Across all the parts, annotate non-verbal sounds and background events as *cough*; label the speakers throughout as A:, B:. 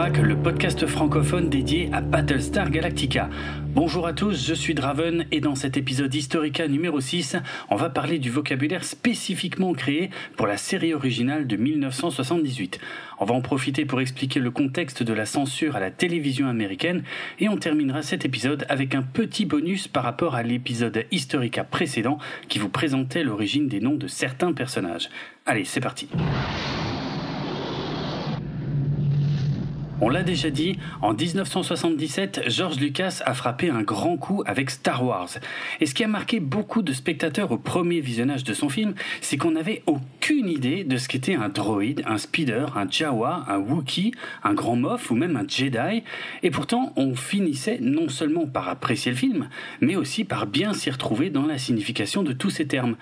A: Le podcast francophone dédié à Battlestar Galactica. Bonjour à tous, je suis Draven et dans cet épisode Historica numéro 6, on va parler du vocabulaire spécifiquement créé pour la série originale de 1978. On va en profiter pour expliquer le contexte de la censure à la télévision américaine et on terminera cet épisode avec un petit bonus par rapport à l'épisode Historica précédent qui vous présentait l'origine des noms de certains personnages. Allez, c'est parti. On l'a déjà dit, en 1977, George Lucas a frappé un grand coup avec Star Wars. Et ce qui a marqué beaucoup de spectateurs au premier visionnage de son film, c'est qu'on n'avait aucune idée de ce qu'était un droïde, un speeder, un Jawa, un Wookiee, un grand Moff ou même un Jedi. Et pourtant, on finissait non seulement par apprécier le film, mais aussi par bien s'y retrouver dans la signification de tous ces termes.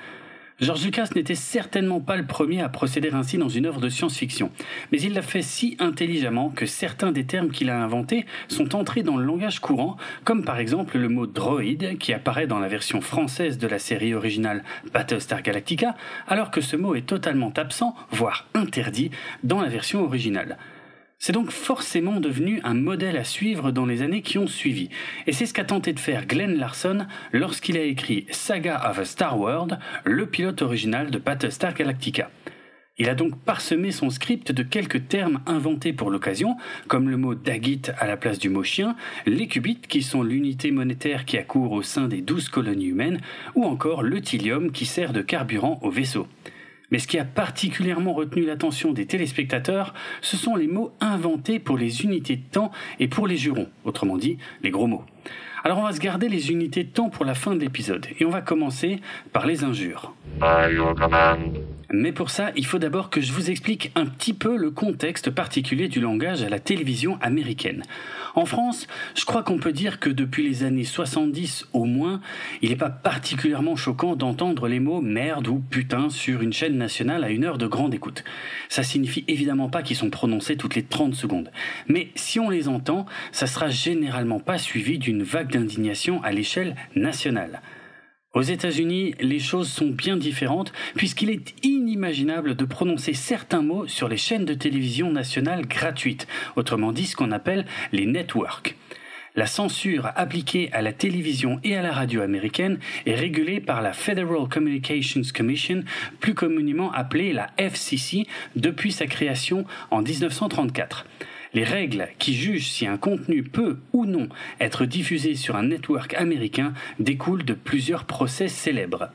A: George Lucas n'était certainement pas le premier à procéder ainsi dans une œuvre de science-fiction, mais il l'a fait si intelligemment que certains des termes qu'il a inventés sont entrés dans le langage courant, comme par exemple le mot droïde qui apparaît dans la version française de la série originale Battlestar Galactica, alors que ce mot est totalement absent, voire interdit, dans la version originale. C'est donc forcément devenu un modèle à suivre dans les années qui ont suivi. Et c'est ce qu'a tenté de faire Glenn Larson lorsqu'il a écrit Saga of a Star World, le pilote original de Battlestar Galactica. Il a donc parsemé son script de quelques termes inventés pour l'occasion, comme le mot Dagit à la place du mot chien, les qubits qui sont l'unité monétaire qui accourt au sein des douze colonies humaines, ou encore le thylium qui sert de carburant au vaisseau. Mais ce qui a particulièrement retenu l'attention des téléspectateurs, ce sont les mots inventés pour les unités de temps et pour les jurons, autrement dit, les gros mots. Alors on va se garder les unités de temps pour la fin de l'épisode, et on va commencer par les injures. Mais pour ça, il faut d'abord que je vous explique un petit peu le contexte particulier du langage à la télévision américaine. En France, je crois qu'on peut dire que depuis les années 70 au moins, il n'est pas particulièrement choquant d'entendre les mots merde ou putain sur une chaîne nationale à une heure de grande écoute. Ça signifie évidemment pas qu'ils sont prononcés toutes les 30 secondes. Mais si on les entend, ça sera généralement pas suivi d'une vague d'indignation à l'échelle nationale. Aux États-Unis, les choses sont bien différentes puisqu'il est inimaginable de prononcer certains mots sur les chaînes de télévision nationales gratuites, autrement dit ce qu'on appelle les networks. La censure appliquée à la télévision et à la radio américaine est régulée par la Federal Communications Commission, plus communément appelée la FCC, depuis sa création en 1934. Les règles qui jugent si un contenu peut ou non être diffusé sur un network américain découlent de plusieurs procès célèbres.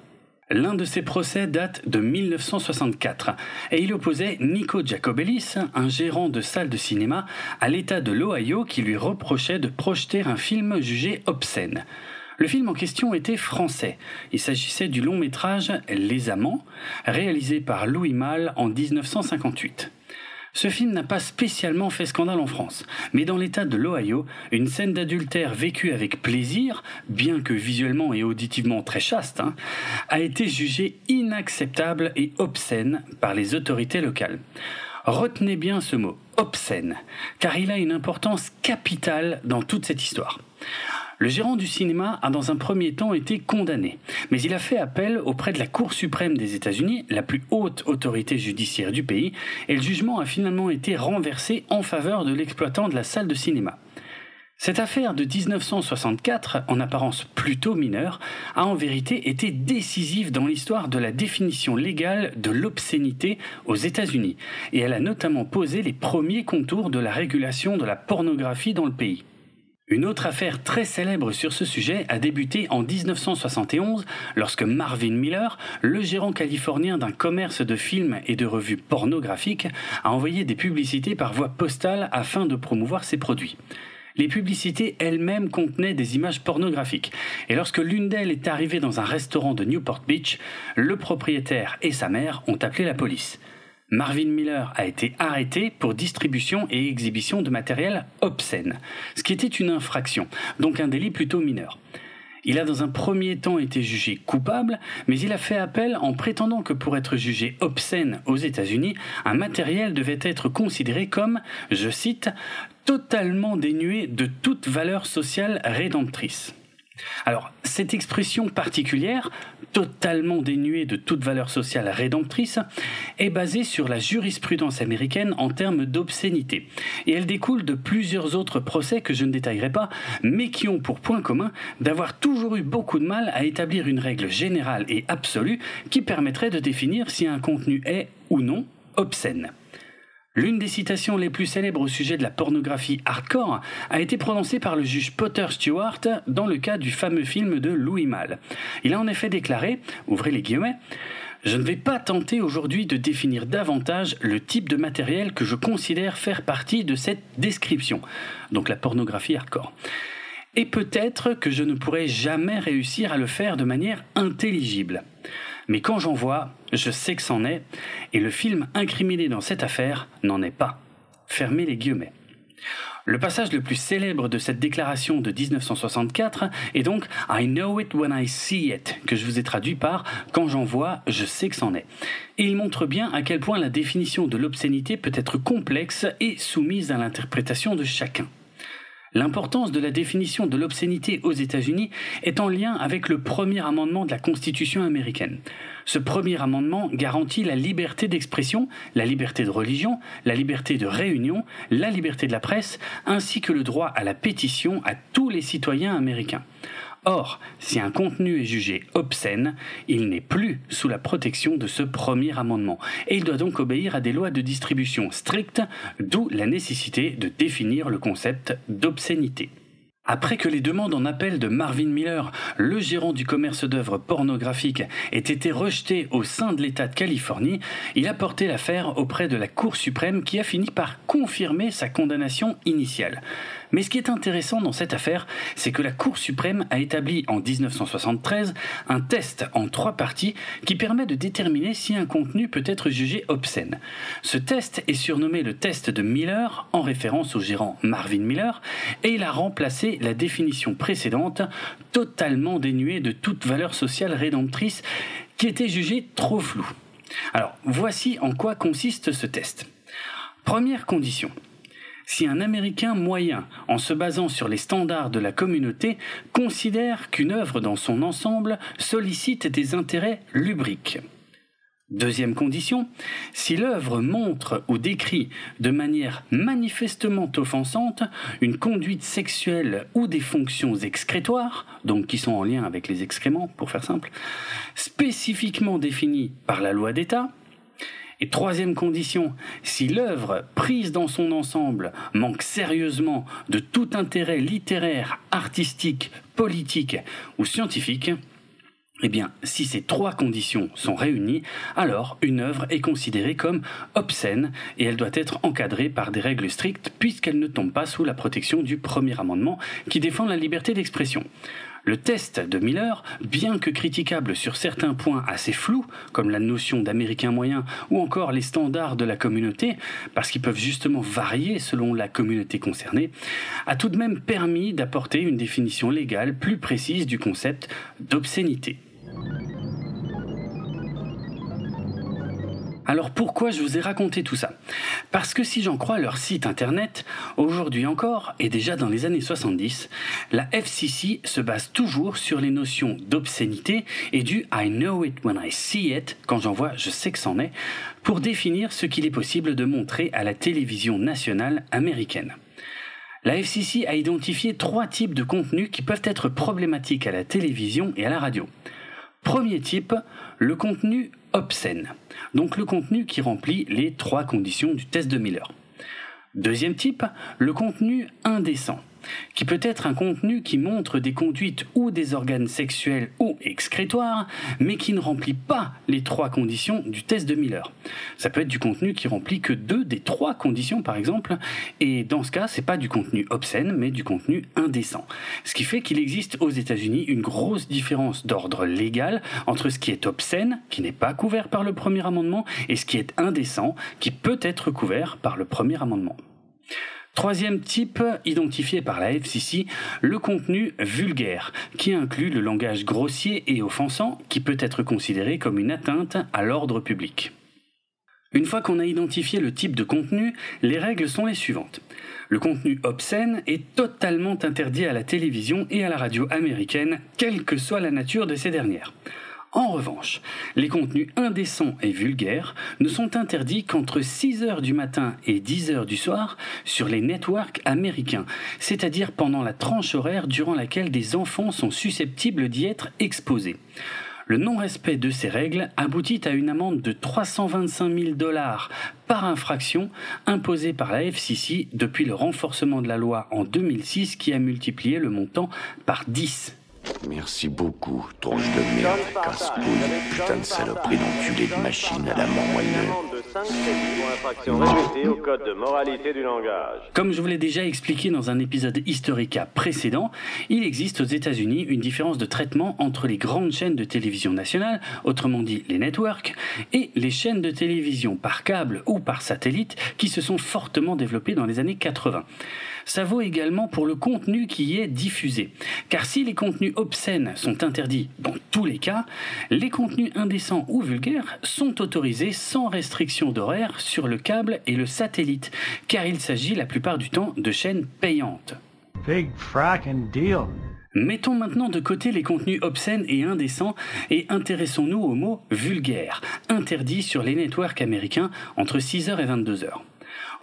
A: L'un de ces procès date de 1964 et il opposait Nico Jacobellis, un gérant de salle de cinéma, à l'État de l'Ohio qui lui reprochait de projeter un film jugé obscène. Le film en question était français. Il s'agissait du long métrage Les Amants, réalisé par Louis Malle en 1958. Ce film n'a pas spécialement fait scandale en France, mais dans l'état de l'Ohio, une scène d'adultère vécue avec plaisir, bien que visuellement et auditivement très chaste, hein, a été jugée inacceptable et obscène par les autorités locales. Retenez bien ce mot, obscène, car il a une importance capitale dans toute cette histoire. Le gérant du cinéma a dans un premier temps été condamné, mais il a fait appel auprès de la Cour suprême des États-Unis, la plus haute autorité judiciaire du pays, et le jugement a finalement été renversé en faveur de l'exploitant de la salle de cinéma. Cette affaire de 1964, en apparence plutôt mineure, a en vérité été décisive dans l'histoire de la définition légale de l'obscénité aux États-Unis, et elle a notamment posé les premiers contours de la régulation de la pornographie dans le pays. Une autre affaire très célèbre sur ce sujet a débuté en 1971 lorsque Marvin Miller, le gérant californien d'un commerce de films et de revues pornographiques, a envoyé des publicités par voie postale afin de promouvoir ses produits. Les publicités elles-mêmes contenaient des images pornographiques, et lorsque l'une d'elles est arrivée dans un restaurant de Newport Beach, le propriétaire et sa mère ont appelé la police. Marvin Miller a été arrêté pour distribution et exhibition de matériel obscène, ce qui était une infraction, donc un délit plutôt mineur. Il a dans un premier temps été jugé coupable, mais il a fait appel en prétendant que pour être jugé obscène aux États-Unis, un matériel devait être considéré comme, je cite, totalement dénué de toute valeur sociale rédemptrice. Alors, cette expression particulière, totalement dénuée de toute valeur sociale rédemptrice, est basée sur la jurisprudence américaine en termes d'obscénité. Et elle découle de plusieurs autres procès que je ne détaillerai pas, mais qui ont pour point commun d'avoir toujours eu beaucoup de mal à établir une règle générale et absolue qui permettrait de définir si un contenu est ou non obscène. L'une des citations les plus célèbres au sujet de la pornographie hardcore a été prononcée par le juge Potter Stewart dans le cas du fameux film de Louis Malle. Il a en effet déclaré, ouvrez les guillemets, je ne vais pas tenter aujourd'hui de définir davantage le type de matériel que je considère faire partie de cette description, donc la pornographie hardcore. Et peut-être que je ne pourrai jamais réussir à le faire de manière intelligible. Mais quand j'en vois, je sais que c'en est, et le film incriminé dans cette affaire n'en est pas. Fermez les guillemets. Le passage le plus célèbre de cette déclaration de 1964 est donc I know it when I see it, que je vous ai traduit par Quand j'en vois, je sais que c'en est. Et il montre bien à quel point la définition de l'obscénité peut être complexe et soumise à l'interprétation de chacun. L'importance de la définition de l'obscénité aux États-Unis est en lien avec le premier amendement de la Constitution américaine. Ce premier amendement garantit la liberté d'expression, la liberté de religion, la liberté de réunion, la liberté de la presse, ainsi que le droit à la pétition à tous les citoyens américains. Or, si un contenu est jugé obscène, il n'est plus sous la protection de ce premier amendement, et il doit donc obéir à des lois de distribution strictes, d'où la nécessité de définir le concept d'obscénité. Après que les demandes en appel de Marvin Miller, le gérant du commerce d'œuvres pornographiques, aient été rejetées au sein de l'État de Californie, il a porté l'affaire auprès de la Cour suprême qui a fini par confirmer sa condamnation initiale. Mais ce qui est intéressant dans cette affaire, c'est que la Cour suprême a établi en 1973 un test en trois parties qui permet de déterminer si un contenu peut être jugé obscène. Ce test est surnommé le test de Miller en référence au gérant Marvin Miller et il a remplacé la définition précédente totalement dénuée de toute valeur sociale rédemptrice qui était jugée trop floue. Alors, voici en quoi consiste ce test. Première condition si un Américain moyen, en se basant sur les standards de la communauté, considère qu'une œuvre dans son ensemble sollicite des intérêts lubriques. Deuxième condition, si l'œuvre montre ou décrit de manière manifestement offensante une conduite sexuelle ou des fonctions excrétoires, donc qui sont en lien avec les excréments pour faire simple, spécifiquement définies par la loi d'État, et troisième condition, si l'œuvre prise dans son ensemble manque sérieusement de tout intérêt littéraire, artistique, politique ou scientifique, eh bien, si ces trois conditions sont réunies, alors une œuvre est considérée comme obscène et elle doit être encadrée par des règles strictes puisqu'elle ne tombe pas sous la protection du premier amendement qui défend la liberté d'expression. Le test de Miller, bien que critiquable sur certains points assez flous, comme la notion d'américain moyen ou encore les standards de la communauté, parce qu'ils peuvent justement varier selon la communauté concernée, a tout de même permis d'apporter une définition légale plus précise du concept d'obscénité. Alors pourquoi je vous ai raconté tout ça? Parce que si j'en crois leur site internet, aujourd'hui encore, et déjà dans les années 70, la FCC se base toujours sur les notions d'obscénité et du I know it when I see it, quand j'en vois je sais que c'en est, pour définir ce qu'il est possible de montrer à la télévision nationale américaine. La FCC a identifié trois types de contenus qui peuvent être problématiques à la télévision et à la radio. Premier type, le contenu obscène. Donc le contenu qui remplit les trois conditions du test de Miller. Deuxième type, le contenu indécent qui peut être un contenu qui montre des conduites ou des organes sexuels ou excrétoires, mais qui ne remplit pas les trois conditions du test de Miller. Ça peut être du contenu qui remplit que deux des trois conditions, par exemple, et dans ce cas, c'est pas du contenu obscène, mais du contenu indécent. Ce qui fait qu'il existe aux États-Unis une grosse différence d'ordre légal entre ce qui est obscène, qui n'est pas couvert par le premier amendement, et ce qui est indécent, qui peut être couvert par le premier amendement. Troisième type identifié par la FCC, le contenu vulgaire, qui inclut le langage grossier et offensant qui peut être considéré comme une atteinte à l'ordre public. Une fois qu'on a identifié le type de contenu, les règles sont les suivantes. Le contenu obscène est totalement interdit à la télévision et à la radio américaine, quelle que soit la nature de ces dernières. En revanche, les contenus indécents et vulgaires ne sont interdits qu'entre 6h du matin et 10h du soir sur les networks américains, c'est-à-dire pendant la tranche horaire durant laquelle des enfants sont susceptibles d'y être exposés. Le non-respect de ces règles aboutit à une amende de 325 000 dollars par infraction imposée par la FCC depuis le renforcement de la loi en 2006 qui a multiplié le montant par 10.
B: Merci beaucoup, tronche de merde, casse-couille, putain de saloperie d'enculé de machine à la moelle.
A: Comme je vous l'ai déjà expliqué dans un épisode Historica précédent, il existe aux États-Unis une différence de traitement entre les grandes chaînes de télévision nationales, autrement dit les networks, et les chaînes de télévision par câble ou par satellite qui se sont fortement développées dans les années 80. Ça vaut également pour le contenu qui y est diffusé. Car si les contenus obscènes sont interdits dans tous les cas, les contenus indécents ou vulgaires sont autorisés sans restriction d'horaire sur le câble et le satellite, car il s'agit la plupart du temps de chaînes payantes. Big deal. Mettons maintenant de côté les contenus obscènes et indécents et intéressons-nous au mot vulgaire, interdit sur les networks américains entre 6h et 22h.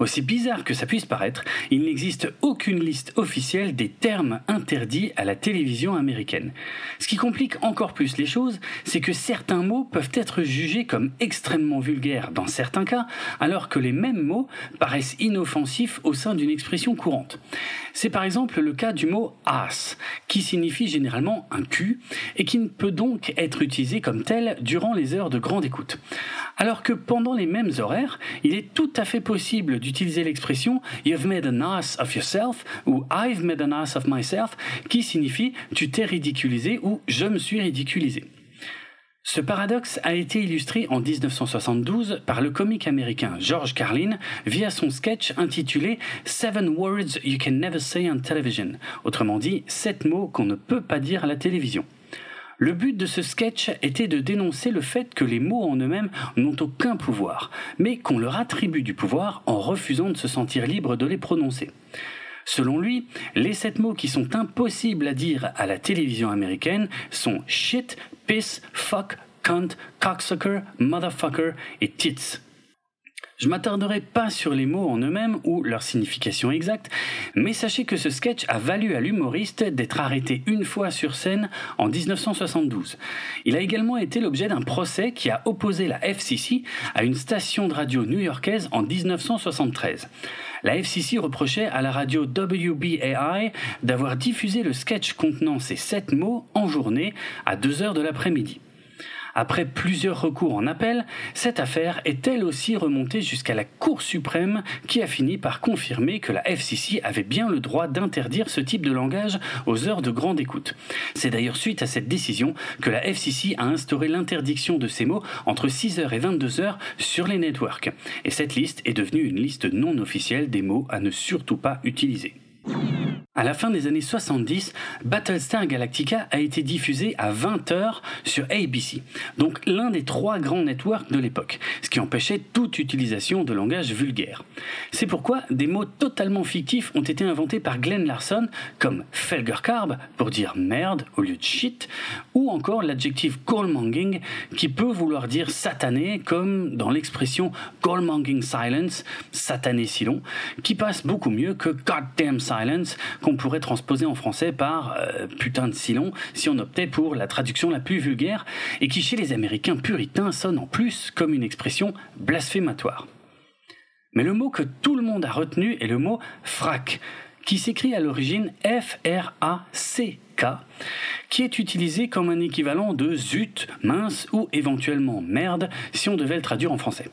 A: Aussi bizarre que ça puisse paraître, il n'existe aucune liste officielle des termes interdits à la télévision américaine. Ce qui complique encore plus les choses, c'est que certains mots peuvent être jugés comme extrêmement vulgaires dans certains cas, alors que les mêmes mots paraissent inoffensifs au sein d'une expression courante. C'est par exemple le cas du mot ass, qui signifie généralement un cul, et qui ne peut donc être utilisé comme tel durant les heures de grande écoute. Alors que pendant les mêmes horaires, il est tout à fait possible d'utiliser l'expression You've made an ass of yourself ou I've made an ass of myself, qui signifie tu t'es ridiculisé ou je me suis ridiculisé. Ce paradoxe a été illustré en 1972 par le comique américain George Carlin via son sketch intitulé Seven Words You Can Never Say on Television, autrement dit, sept mots qu'on ne peut pas dire à la télévision. Le but de ce sketch était de dénoncer le fait que les mots en eux-mêmes n'ont aucun pouvoir, mais qu'on leur attribue du pouvoir en refusant de se sentir libre de les prononcer. Selon lui, les sept mots qui sont impossibles à dire à la télévision américaine sont shit, piss, fuck, cunt, cocksucker, motherfucker et tits. Je m'attarderai pas sur les mots en eux-mêmes ou leur signification exacte, mais sachez que ce sketch a valu à l'humoriste d'être arrêté une fois sur scène en 1972. Il a également été l'objet d'un procès qui a opposé la FCC à une station de radio new-yorkaise en 1973. La FCC reprochait à la radio WBAI d'avoir diffusé le sketch contenant ces sept mots en journée à 2 heures de l'après-midi. Après plusieurs recours en appel, cette affaire est elle aussi remontée jusqu'à la Cour suprême qui a fini par confirmer que la FCC avait bien le droit d'interdire ce type de langage aux heures de grande écoute. C'est d'ailleurs suite à cette décision que la FCC a instauré l'interdiction de ces mots entre 6h et 22h sur les networks. Et cette liste est devenue une liste non officielle des mots à ne surtout pas utiliser. À la fin des années 70, Battlestar Galactica a été diffusé à 20h sur ABC, donc l'un des trois grands networks de l'époque, ce qui empêchait toute utilisation de langage vulgaire. C'est pourquoi des mots totalement fictifs ont été inventés par Glenn Larson, comme Felgerkarb pour dire merde au lieu de shit, ou encore l'adjectif goalmonging qui peut vouloir dire satané, comme dans l'expression goalmonging silence, satané si long, qui passe beaucoup mieux que goddamn silence qu'on pourrait transposer en français par euh, putain de si long si on optait pour la traduction la plus vulgaire et qui chez les Américains puritains sonne en plus comme une expression blasphématoire. Mais le mot que tout le monde a retenu est le mot frac, qui s'écrit à l'origine F-R-A-C-K, qui est utilisé comme un équivalent de zut, mince ou éventuellement merde si on devait le traduire en français.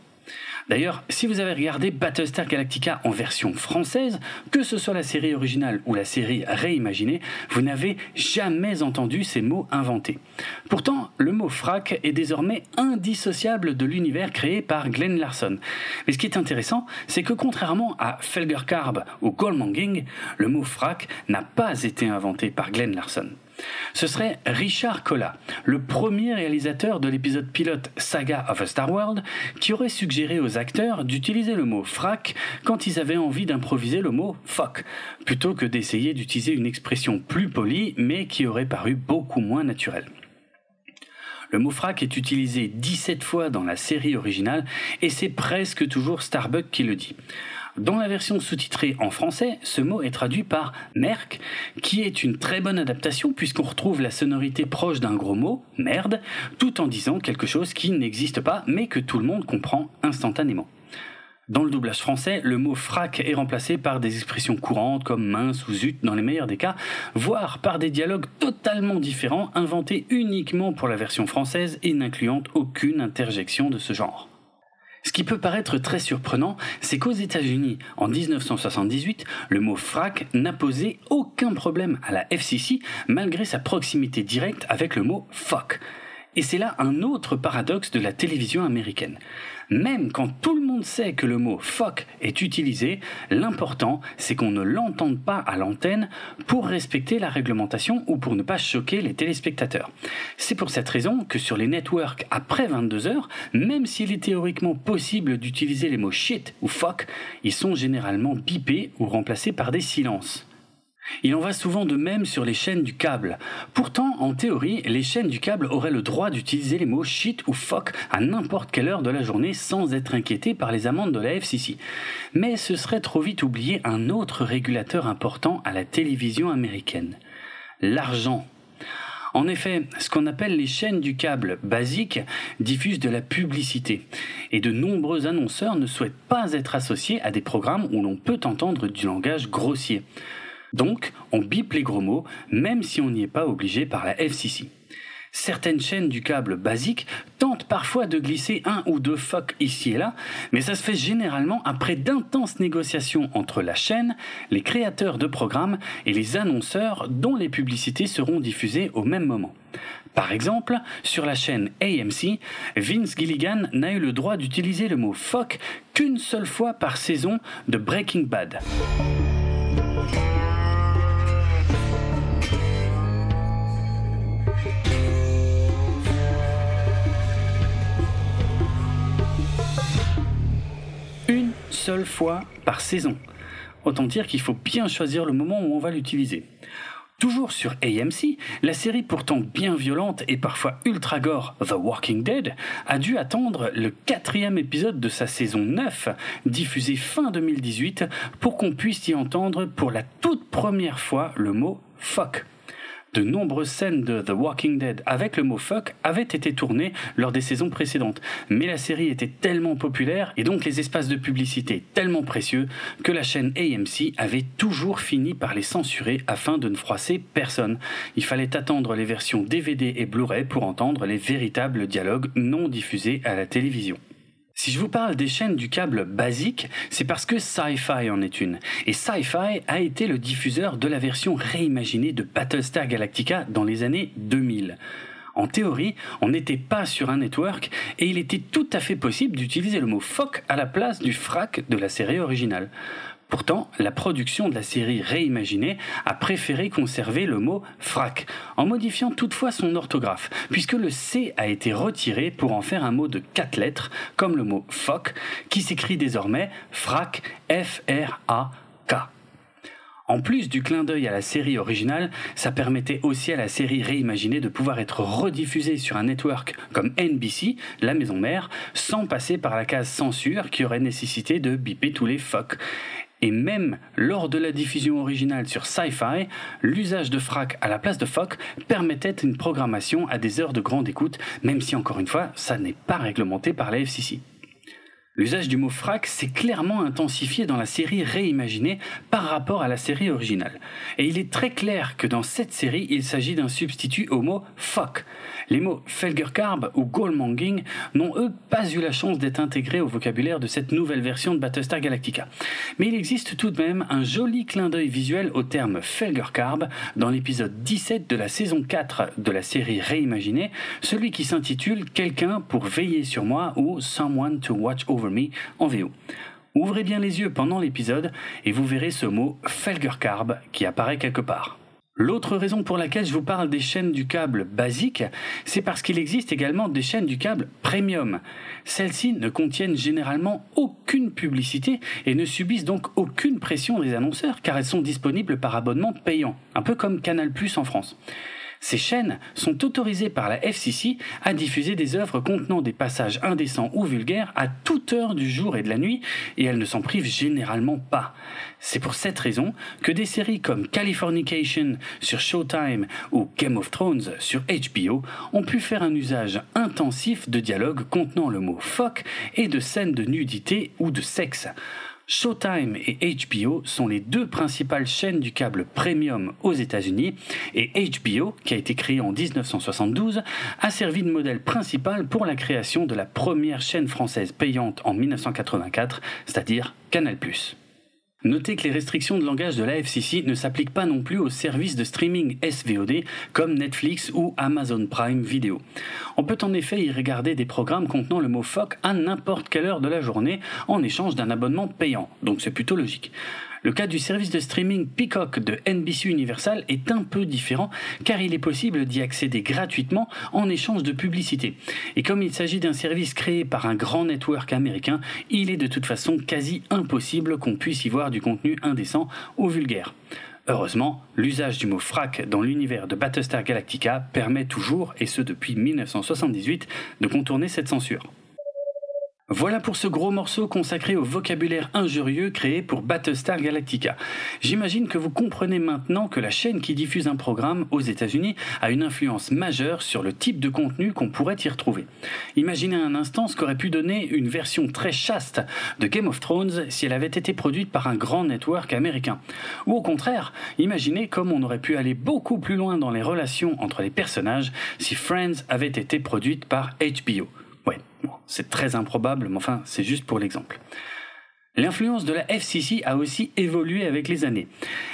A: D'ailleurs, si vous avez regardé Battlestar Galactica en version française, que ce soit la série originale ou la série réimaginée, vous n'avez jamais entendu ces mots inventés. Pourtant, le mot frac est désormais indissociable de l'univers créé par Glenn Larson. Mais ce qui est intéressant, c'est que contrairement à Felger Carb ou Goldmonging, le mot frac n'a pas été inventé par Glenn Larson. Ce serait Richard Colla, le premier réalisateur de l'épisode pilote Saga of a Star World, qui aurait suggéré aux acteurs d'utiliser le mot frac quand ils avaient envie d'improviser le mot fuck, plutôt que d'essayer d'utiliser une expression plus polie mais qui aurait paru beaucoup moins naturelle. Le mot frac est utilisé 17 fois dans la série originale et c'est presque toujours Starbuck qui le dit. Dans la version sous-titrée en français, ce mot est traduit par merc, qui est une très bonne adaptation puisqu'on retrouve la sonorité proche d'un gros mot, merde, tout en disant quelque chose qui n'existe pas mais que tout le monde comprend instantanément. Dans le doublage français, le mot frac est remplacé par des expressions courantes comme mince ou zut dans les meilleurs des cas, voire par des dialogues totalement différents inventés uniquement pour la version française et n'incluant aucune interjection de ce genre. Ce qui peut paraître très surprenant, c'est qu'aux États-Unis, en 1978, le mot frac n'a posé aucun problème à la FCC malgré sa proximité directe avec le mot fuck. Et c'est là un autre paradoxe de la télévision américaine. Même quand tout le monde sait que le mot fuck est utilisé, l'important c'est qu'on ne l'entende pas à l'antenne pour respecter la réglementation ou pour ne pas choquer les téléspectateurs. C'est pour cette raison que sur les networks après 22 heures, même s'il est théoriquement possible d'utiliser les mots shit ou fuck, ils sont généralement bipés ou remplacés par des silences. Il en va souvent de même sur les chaînes du câble. Pourtant, en théorie, les chaînes du câble auraient le droit d'utiliser les mots shit ou fuck à n'importe quelle heure de la journée sans être inquiétées par les amendes de la FCC. Mais ce serait trop vite oublier un autre régulateur important à la télévision américaine. L'argent. En effet, ce qu'on appelle les chaînes du câble basiques diffusent de la publicité, et de nombreux annonceurs ne souhaitent pas être associés à des programmes où l'on peut entendre du langage grossier. Donc, on bip les gros mots, même si on n'y est pas obligé par la FCC. Certaines chaînes du câble basique tentent parfois de glisser un ou deux fuck ici et là, mais ça se fait généralement après d'intenses négociations entre la chaîne, les créateurs de programmes et les annonceurs dont les publicités seront diffusées au même moment. Par exemple, sur la chaîne AMC, Vince Gilligan n'a eu le droit d'utiliser le mot fuck qu'une seule fois par saison de Breaking Bad. Seule fois par saison. Autant dire qu'il faut bien choisir le moment où on va l'utiliser. Toujours sur AMC, la série pourtant bien violente et parfois ultra gore The Walking Dead a dû attendre le quatrième épisode de sa saison 9, diffusé fin 2018, pour qu'on puisse y entendre pour la toute première fois le mot fuck. De nombreuses scènes de The Walking Dead avec le mot fuck avaient été tournées lors des saisons précédentes, mais la série était tellement populaire et donc les espaces de publicité tellement précieux que la chaîne AMC avait toujours fini par les censurer afin de ne froisser personne. Il fallait attendre les versions DVD et Blu-ray pour entendre les véritables dialogues non diffusés à la télévision. Si je vous parle des chaînes du câble basique, c'est parce que Sci-Fi en est une. Et Sci-Fi a été le diffuseur de la version réimaginée de Battlestar Galactica dans les années 2000. En théorie, on n'était pas sur un network et il était tout à fait possible d'utiliser le mot FOC à la place du frac de la série originale. Pourtant, la production de la série réimaginée a préféré conserver le mot frac, en modifiant toutefois son orthographe, puisque le C a été retiré pour en faire un mot de quatre lettres, comme le mot foc, qui s'écrit désormais frac, F-R-A-K. En plus du clin d'œil à la série originale, ça permettait aussi à la série réimaginée de pouvoir être rediffusée sur un network comme NBC, la maison mère, sans passer par la case censure qui aurait nécessité de biper tous les fuck. Et même lors de la diffusion originale sur Sci-Fi, l'usage de frac à la place de FOC permettait une programmation à des heures de grande écoute, même si encore une fois, ça n'est pas réglementé par la FCC. L'usage du mot frac s'est clairement intensifié dans la série réimaginée par rapport à la série originale. Et il est très clair que dans cette série, il s'agit d'un substitut au mot fuck. Les mots Felgerkarb ou Goalmonging n'ont eux pas eu la chance d'être intégrés au vocabulaire de cette nouvelle version de Battlestar Galactica. Mais il existe tout de même un joli clin d'œil visuel au terme Felgerkarb dans l'épisode 17 de la saison 4 de la série réimaginée, celui qui s'intitule Quelqu'un pour veiller sur moi ou Someone to watch over en VO. Ouvrez bien les yeux pendant l'épisode et vous verrez ce mot Felgerkarb qui apparaît quelque part. L'autre raison pour laquelle je vous parle des chaînes du câble basiques, c'est parce qu'il existe également des chaînes du câble premium. Celles-ci ne contiennent généralement aucune publicité et ne subissent donc aucune pression des annonceurs car elles sont disponibles par abonnement payant, un peu comme Canal ⁇ en France. Ces chaînes sont autorisées par la FCC à diffuser des œuvres contenant des passages indécents ou vulgaires à toute heure du jour et de la nuit, et elles ne s'en privent généralement pas. C'est pour cette raison que des séries comme Californication sur Showtime ou Game of Thrones sur HBO ont pu faire un usage intensif de dialogues contenant le mot fuck et de scènes de nudité ou de sexe. Showtime et HBO sont les deux principales chaînes du câble premium aux États-Unis et HBO, qui a été créé en 1972, a servi de modèle principal pour la création de la première chaîne française payante en 1984, c'est-à-dire Canal+. Notez que les restrictions de langage de la FCC ne s'appliquent pas non plus aux services de streaming SVOD comme Netflix ou Amazon Prime Video. On peut en effet y regarder des programmes contenant le mot fuck à n'importe quelle heure de la journée en échange d'un abonnement payant, donc c'est plutôt logique. Le cas du service de streaming Peacock de NBC Universal est un peu différent car il est possible d'y accéder gratuitement en échange de publicité. Et comme il s'agit d'un service créé par un grand network américain, il est de toute façon quasi impossible qu'on puisse y voir du contenu indécent ou vulgaire. Heureusement, l'usage du mot frac dans l'univers de Battlestar Galactica permet toujours, et ce depuis 1978, de contourner cette censure. Voilà pour ce gros morceau consacré au vocabulaire injurieux créé pour Battlestar Galactica. J'imagine que vous comprenez maintenant que la chaîne qui diffuse un programme aux États-Unis a une influence majeure sur le type de contenu qu'on pourrait y retrouver. Imaginez un instant ce qu'aurait pu donner une version très chaste de Game of Thrones si elle avait été produite par un grand network américain. Ou au contraire, imaginez comme on aurait pu aller beaucoup plus loin dans les relations entre les personnages si Friends avait été produite par HBO. C'est très improbable, mais enfin, c'est juste pour l'exemple. L'influence de la FCC a aussi évolué avec les années.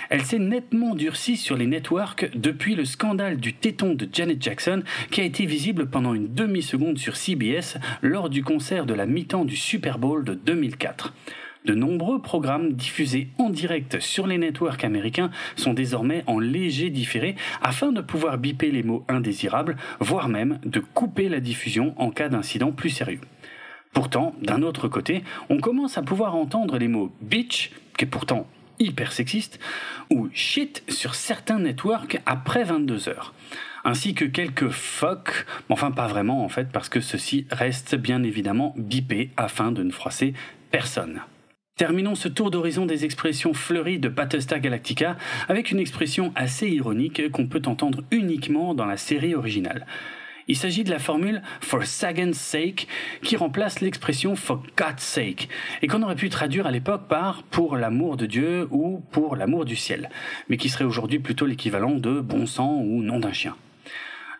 A: Elle s'est nettement durcie sur les networks depuis le scandale du téton de Janet Jackson qui a été visible pendant une demi-seconde sur CBS lors du concert de la mi-temps du Super Bowl de 2004. De nombreux programmes diffusés en direct sur les networks américains sont désormais en léger différé afin de pouvoir biper les mots indésirables, voire même de couper la diffusion en cas d'incident plus sérieux. Pourtant, d'un autre côté, on commence à pouvoir entendre les mots bitch, qui est pourtant hyper sexiste, ou shit sur certains networks après 22 heures ainsi que quelques fuck, enfin pas vraiment en fait, parce que ceci reste bien évidemment bipé afin de ne froisser personne. Terminons ce tour d'horizon des expressions fleuries de Battlestar Galactica avec une expression assez ironique qu'on peut entendre uniquement dans la série originale. Il s'agit de la formule for Sagan's sake qui remplace l'expression for God's sake et qu'on aurait pu traduire à l'époque par pour l'amour de Dieu ou pour l'amour du ciel, mais qui serait aujourd'hui plutôt l'équivalent de bon sang ou nom d'un chien.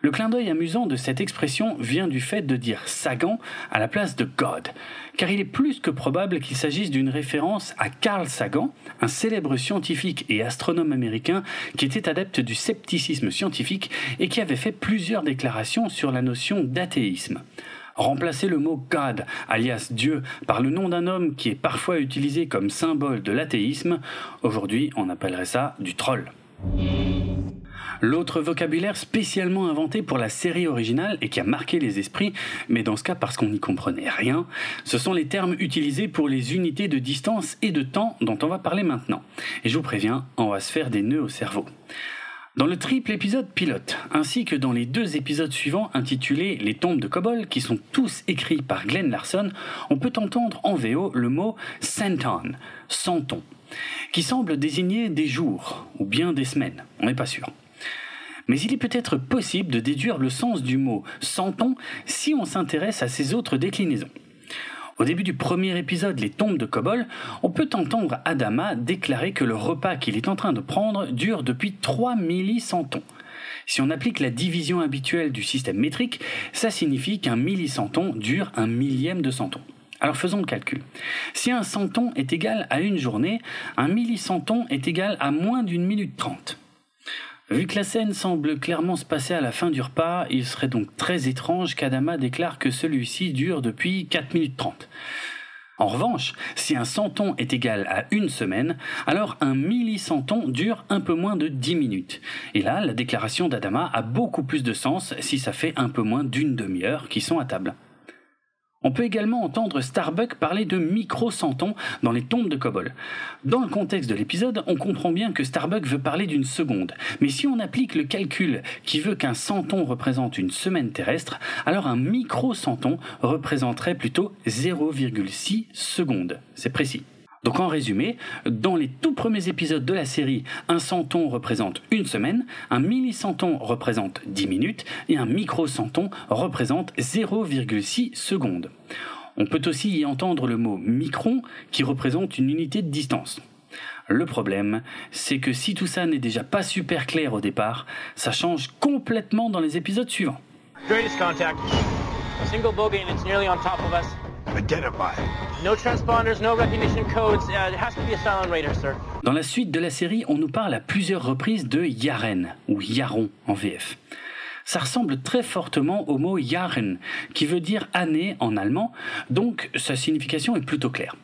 A: Le clin d'œil amusant de cette expression vient du fait de dire Sagan à la place de God, car il est plus que probable qu'il s'agisse d'une référence à Carl Sagan, un célèbre scientifique et astronome américain qui était adepte du scepticisme scientifique et qui avait fait plusieurs déclarations sur la notion d'athéisme. Remplacer le mot God, alias Dieu, par le nom d'un homme qui est parfois utilisé comme symbole de l'athéisme, aujourd'hui on appellerait ça du troll. L'autre vocabulaire spécialement inventé pour la série originale et qui a marqué les esprits, mais dans ce cas parce qu'on n'y comprenait rien, ce sont les termes utilisés pour les unités de distance et de temps dont on va parler maintenant. Et je vous préviens, on va se faire des nœuds au cerveau. Dans le triple épisode pilote, ainsi que dans les deux épisodes suivants intitulés Les tombes de Kobol, qui sont tous écrits par Glenn Larson, on peut entendre en VO le mot centon, centon, qui semble désigner des jours ou bien des semaines, on n'est pas sûr. Mais il est peut-être possible de déduire le sens du mot centon si on s'intéresse à ses autres déclinaisons. Au début du premier épisode, Les tombes de Kobol, on peut entendre Adama déclarer que le repas qu'il est en train de prendre dure depuis 3 millicentons. Si on applique la division habituelle du système métrique, ça signifie qu'un millicenton dure un millième de centon. Alors faisons le calcul. Si un centon est égal à une journée, un millicenton est égal à moins d'une minute trente. Vu que la scène semble clairement se passer à la fin du repas, il serait donc très étrange qu'Adama déclare que celui-ci dure depuis 4 minutes 30. En revanche, si un centon est égal à une semaine, alors un millicenton dure un peu moins de 10 minutes. Et là, la déclaration d'Adama a beaucoup plus de sens si ça fait un peu moins d'une demi-heure qu'ils sont à table. On peut également entendre Starbuck parler de micro-centons dans les tombes de Kobol. Dans le contexte de l'épisode, on comprend bien que Starbuck veut parler d'une seconde. Mais si on applique le calcul qui veut qu'un centon représente une semaine terrestre, alors un micro-centon représenterait plutôt 0,6 secondes. C'est précis. Donc en résumé, dans les tout premiers épisodes de la série, un centon représente une semaine, un millicenton représente 10 minutes et un microcenton représente 0,6 secondes. On peut aussi y entendre le mot micron qui représente une unité de distance. Le problème, c'est que si tout ça n'est déjà pas super clair au départ, ça change complètement dans les épisodes suivants. Dans la suite de la série, on nous parle à plusieurs reprises de Yaren, ou Yaron en VF. Ça ressemble très fortement au mot Jaren, qui veut dire année en allemand, donc sa signification est plutôt claire.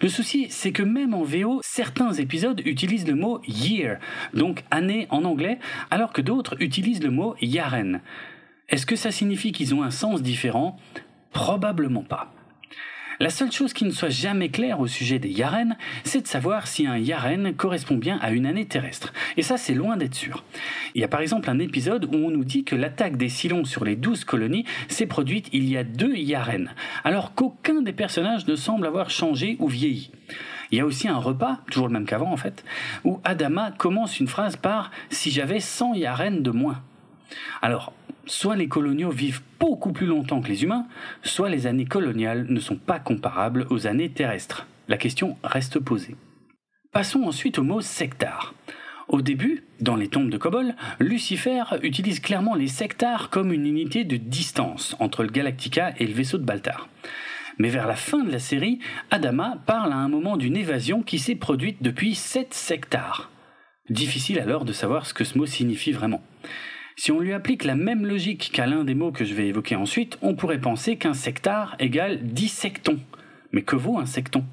A: Le souci, c'est que même en VO, certains épisodes utilisent le mot year, donc année en anglais, alors que d'autres utilisent le mot Yaren. Est-ce que ça signifie qu'ils ont un sens différent? Probablement pas. La seule chose qui ne soit jamais claire au sujet des Yaren, c'est de savoir si un Yaren correspond bien à une année terrestre. Et ça, c'est loin d'être sûr. Il y a par exemple un épisode où on nous dit que l'attaque des Silons sur les douze colonies s'est produite il y a deux Yaren, alors qu'aucun des personnages ne semble avoir changé ou vieilli. Il y a aussi un repas, toujours le même qu'avant en fait, où Adama commence une phrase par Si j'avais 100 Yaren de moins. Alors, soit les coloniaux vivent beaucoup plus longtemps que les humains, soit les années coloniales ne sont pas comparables aux années terrestres. La question reste posée. Passons ensuite au mot sectar. Au début, dans les tombes de Kobol, Lucifer utilise clairement les sectars comme une unité de distance entre le Galactica et le vaisseau de Baltar. Mais vers la fin de la série, Adama parle à un moment d'une évasion qui s'est produite depuis 7 sectars. Difficile alors de savoir ce que ce mot signifie vraiment. Si on lui applique la même logique qu'à l'un des mots que je vais évoquer ensuite, on pourrait penser qu'un sectar égale 10 sectons. Mais que vaut un secton?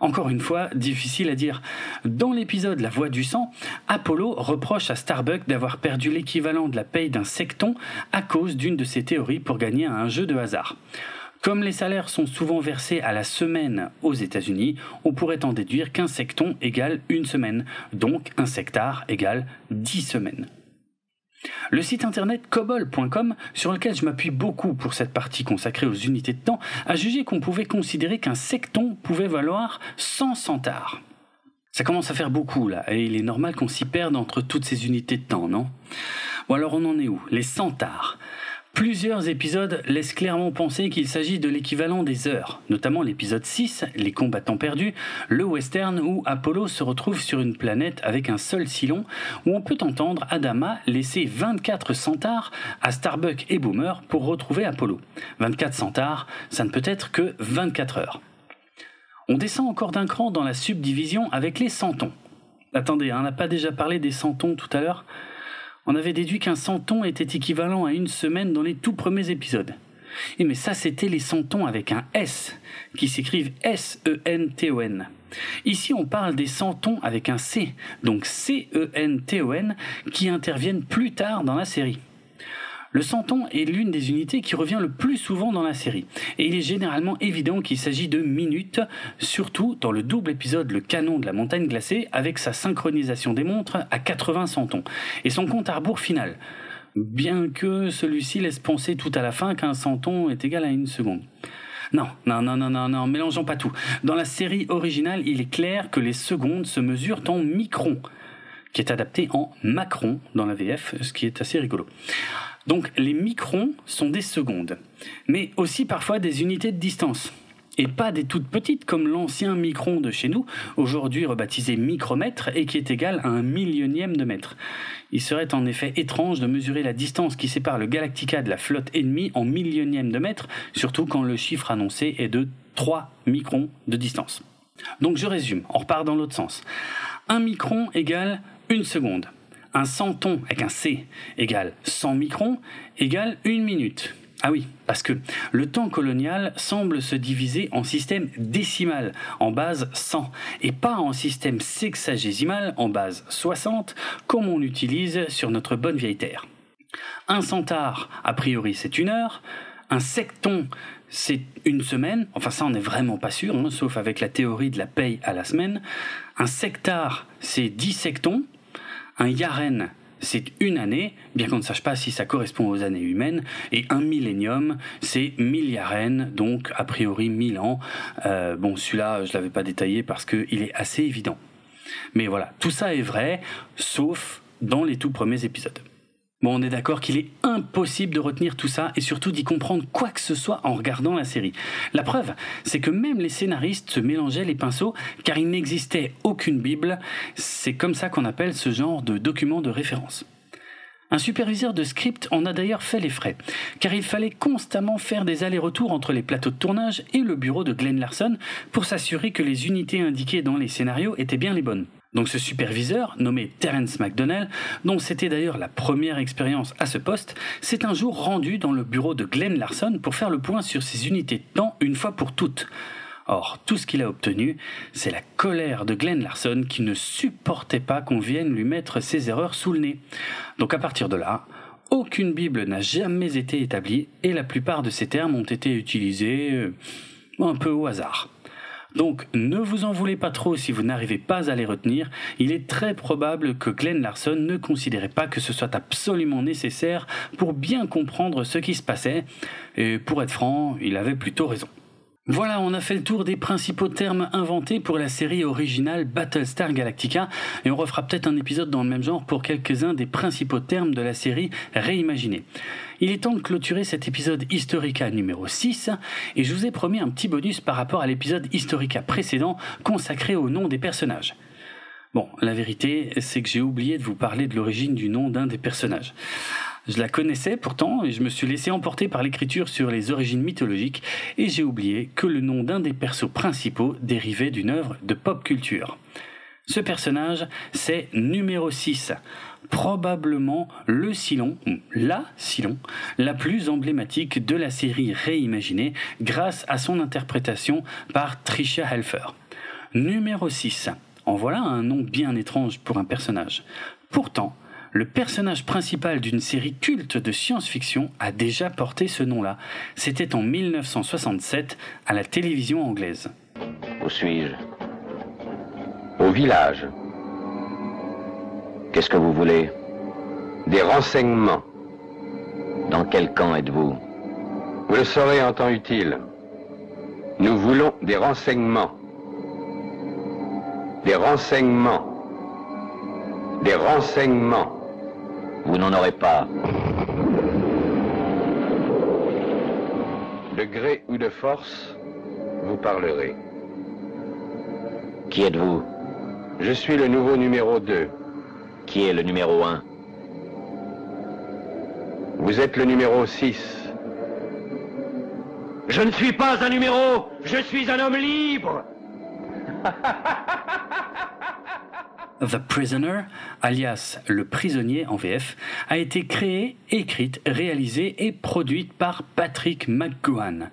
A: Encore une fois, difficile à dire. Dans l'épisode La Voix du sang, Apollo reproche à Starbuck d'avoir perdu l'équivalent de la paye d'un secton à cause d'une de ses théories pour gagner à un jeu de hasard. Comme les salaires sont souvent versés à la semaine aux États-Unis, on pourrait en déduire qu'un secton égale une semaine, donc un sectar égale 10 semaines. Le site internet cobol.com, sur lequel je m'appuie beaucoup pour cette partie consacrée aux unités de temps, a jugé qu'on pouvait considérer qu'un secton pouvait valoir 100 centares. Ça commence à faire beaucoup là, et il est normal qu'on s'y perde entre toutes ces unités de temps, non? Bon alors on en est où? Les centares. Plusieurs épisodes laissent clairement penser qu'il s'agit de l'équivalent des heures, notamment l'épisode 6, Les combattants perdus, le western où Apollo se retrouve sur une planète avec un seul Silon, où on peut entendre Adama laisser 24 centares à Starbuck et Boomer pour retrouver Apollo. 24 centares, ça ne peut être que 24 heures. On descend encore d'un cran dans la subdivision avec les centons. Attendez, hein, on n'a pas déjà parlé des centons tout à l'heure on avait déduit qu'un centon était équivalent à une semaine dans les tout premiers épisodes. Et mais ça, c'était les centons avec un S, qui s'écrivent S-E-N-T-O-N. Ici, on parle des centons avec un C, donc C-E-N-T-O-N, qui interviennent plus tard dans la série. Le centon est l'une des unités qui revient le plus souvent dans la série, et il est généralement évident qu'il s'agit de minutes, surtout dans le double épisode Le canon de la montagne glacée, avec sa synchronisation des montres à 80 centons, et son compte à rebours final, bien que celui-ci laisse penser tout à la fin qu'un centon est égal à une seconde. Non, non, non, non, non, non, mélangeons pas tout. Dans la série originale, il est clair que les secondes se mesurent en microns, qui est adapté en macron dans la VF, ce qui est assez rigolo. Donc les microns sont des secondes, mais aussi parfois des unités de distance. Et pas des toutes petites comme l'ancien micron de chez nous, aujourd'hui rebaptisé micromètre et qui est égal à un millionième de mètre. Il serait en effet étrange de mesurer la distance qui sépare le Galactica de la flotte ennemie en millionième de mètre, surtout quand le chiffre annoncé est de 3 microns de distance. Donc je résume, on repart dans l'autre sens. Un micron égale une seconde un centon avec un C égale 100 microns égale une minute. Ah oui, parce que le temps colonial semble se diviser en système décimal, en base 100, et pas en système sexagésimal, en base 60, comme on utilise sur notre bonne vieille Terre. Un centaure, a priori, c'est une heure. Un secton, c'est une semaine. Enfin, ça, on n'est vraiment pas sûr, hein, sauf avec la théorie de la paye à la semaine. Un sectare, c'est 10 sectons. Un yaren, c'est une année, bien qu'on ne sache pas si ça correspond aux années humaines, et un millénium, c'est milliarène, donc a priori mille ans. Euh, bon, celui-là, je l'avais pas détaillé parce qu'il est assez évident. Mais voilà, tout ça est vrai, sauf dans les tout premiers épisodes. Bon, on est d'accord qu'il est impossible de retenir tout ça et surtout d'y comprendre quoi que ce soit en regardant la série. La preuve, c'est que même les scénaristes se mélangeaient les pinceaux car il n'existait aucune Bible. C'est comme ça qu'on appelle ce genre de document de référence. Un superviseur de script en a d'ailleurs fait les frais, car il fallait constamment faire des allers-retours entre les plateaux de tournage et le bureau de Glenn Larson pour s'assurer que les unités indiquées dans les scénarios étaient bien les bonnes. Donc ce superviseur, nommé Terence McDonnell, dont c'était d'ailleurs la première expérience à ce poste, s'est un jour rendu dans le bureau de Glenn Larson pour faire le point sur ses unités de temps une fois pour toutes. Or, tout ce qu'il a obtenu, c'est la colère de Glenn Larson qui ne supportait pas qu'on vienne lui mettre ses erreurs sous le nez. Donc à partir de là, aucune Bible n'a jamais été établie et la plupart de ces termes ont été utilisés euh, un peu au hasard. Donc ne vous en voulez pas trop si vous n'arrivez pas à les retenir, il est très probable que Glenn Larson ne considérait pas que ce soit absolument nécessaire pour bien comprendre ce qui se passait, et pour être franc, il avait plutôt raison. Voilà, on a fait le tour des principaux termes inventés pour la série originale Battlestar Galactica et on refera peut-être un épisode dans le même genre pour quelques-uns des principaux termes de la série réimaginée. Il est temps de clôturer cet épisode Historica numéro 6 et je vous ai promis un petit bonus par rapport à l'épisode Historica précédent consacré au nom des personnages. Bon, la vérité, c'est que j'ai oublié de vous parler de l'origine du nom d'un des personnages. Je la connaissais pourtant et je me suis laissé emporter par l'écriture sur les origines mythologiques et j'ai oublié que le nom d'un des persos principaux dérivait d'une œuvre de pop culture. Ce personnage, c'est numéro 6, probablement le Silon, la Silon, la plus emblématique de la série réimaginée grâce à son interprétation par Tricia Helfer. Numéro 6. En voilà un nom bien étrange pour un personnage. Pourtant, le personnage principal d'une série culte de science-fiction a déjà porté ce nom-là. C'était en 1967 à la télévision anglaise.
B: Où suis-je? Au village. Qu'est-ce que vous voulez? Des renseignements. Dans quel camp êtes-vous? Vous le saurez en temps utile. Nous voulons des renseignements. Des renseignements. Des renseignements. Vous n'en aurez pas. De gré ou de force, vous parlerez. Qui êtes-vous? Je suis le nouveau numéro 2. Qui est le numéro 1 Vous êtes le numéro 6. Je ne suis pas un numéro, je suis un homme libre *laughs*
A: The Prisoner, alias Le Prisonnier en VF, a été créée, écrite, réalisée et produite par Patrick McGowan.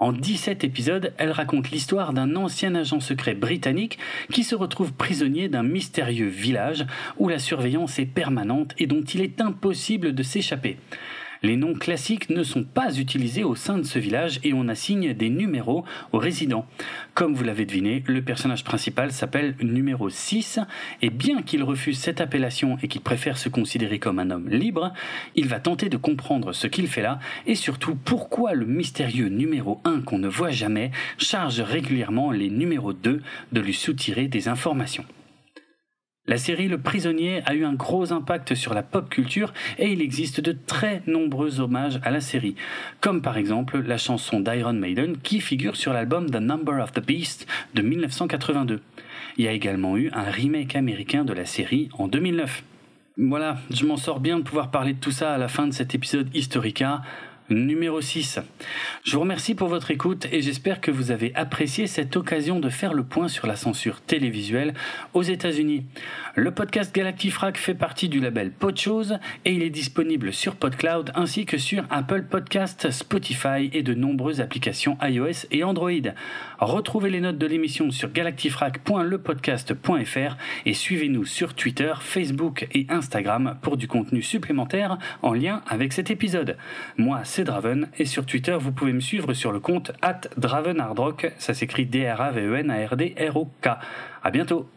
A: En 17 épisodes, elle raconte l'histoire d'un ancien agent secret britannique qui se retrouve prisonnier d'un mystérieux village où la surveillance est permanente et dont il est impossible de s'échapper. Les noms classiques ne sont pas utilisés au sein de ce village et on assigne des numéros aux résidents. Comme vous l'avez deviné, le personnage principal s'appelle numéro 6 et bien qu'il refuse cette appellation et qu'il préfère se considérer comme un homme libre, il va tenter de comprendre ce qu'il fait là et surtout pourquoi le mystérieux numéro 1 qu'on ne voit jamais charge régulièrement les numéros 2 de lui soutirer des informations. La série Le Prisonnier a eu un gros impact sur la pop culture et il existe de très nombreux hommages à la série, comme par exemple la chanson d'Iron Maiden qui figure sur l'album The Number of the Beast de 1982. Il y a également eu un remake américain de la série en 2009. Voilà, je m'en sors bien de pouvoir parler de tout ça à la fin de cet épisode Historica. Numéro 6. Je vous remercie pour votre écoute et j'espère que vous avez apprécié cette occasion de faire le point sur la censure télévisuelle aux États-Unis. Le podcast Galactifrac fait partie du label Podchose et il est disponible sur PodCloud ainsi que sur Apple Podcast, Spotify et de nombreuses applications iOS et Android. Retrouvez les notes de l'émission sur galactifrac.lepodcast.fr et suivez-nous sur Twitter, Facebook et Instagram pour du contenu supplémentaire en lien avec cet épisode. Moi, Draven et sur Twitter, vous pouvez me suivre sur le compte at Dravenhardrock, ça s'écrit D-R-A-V-E-N-A-R-D-R-O-K. À bientôt!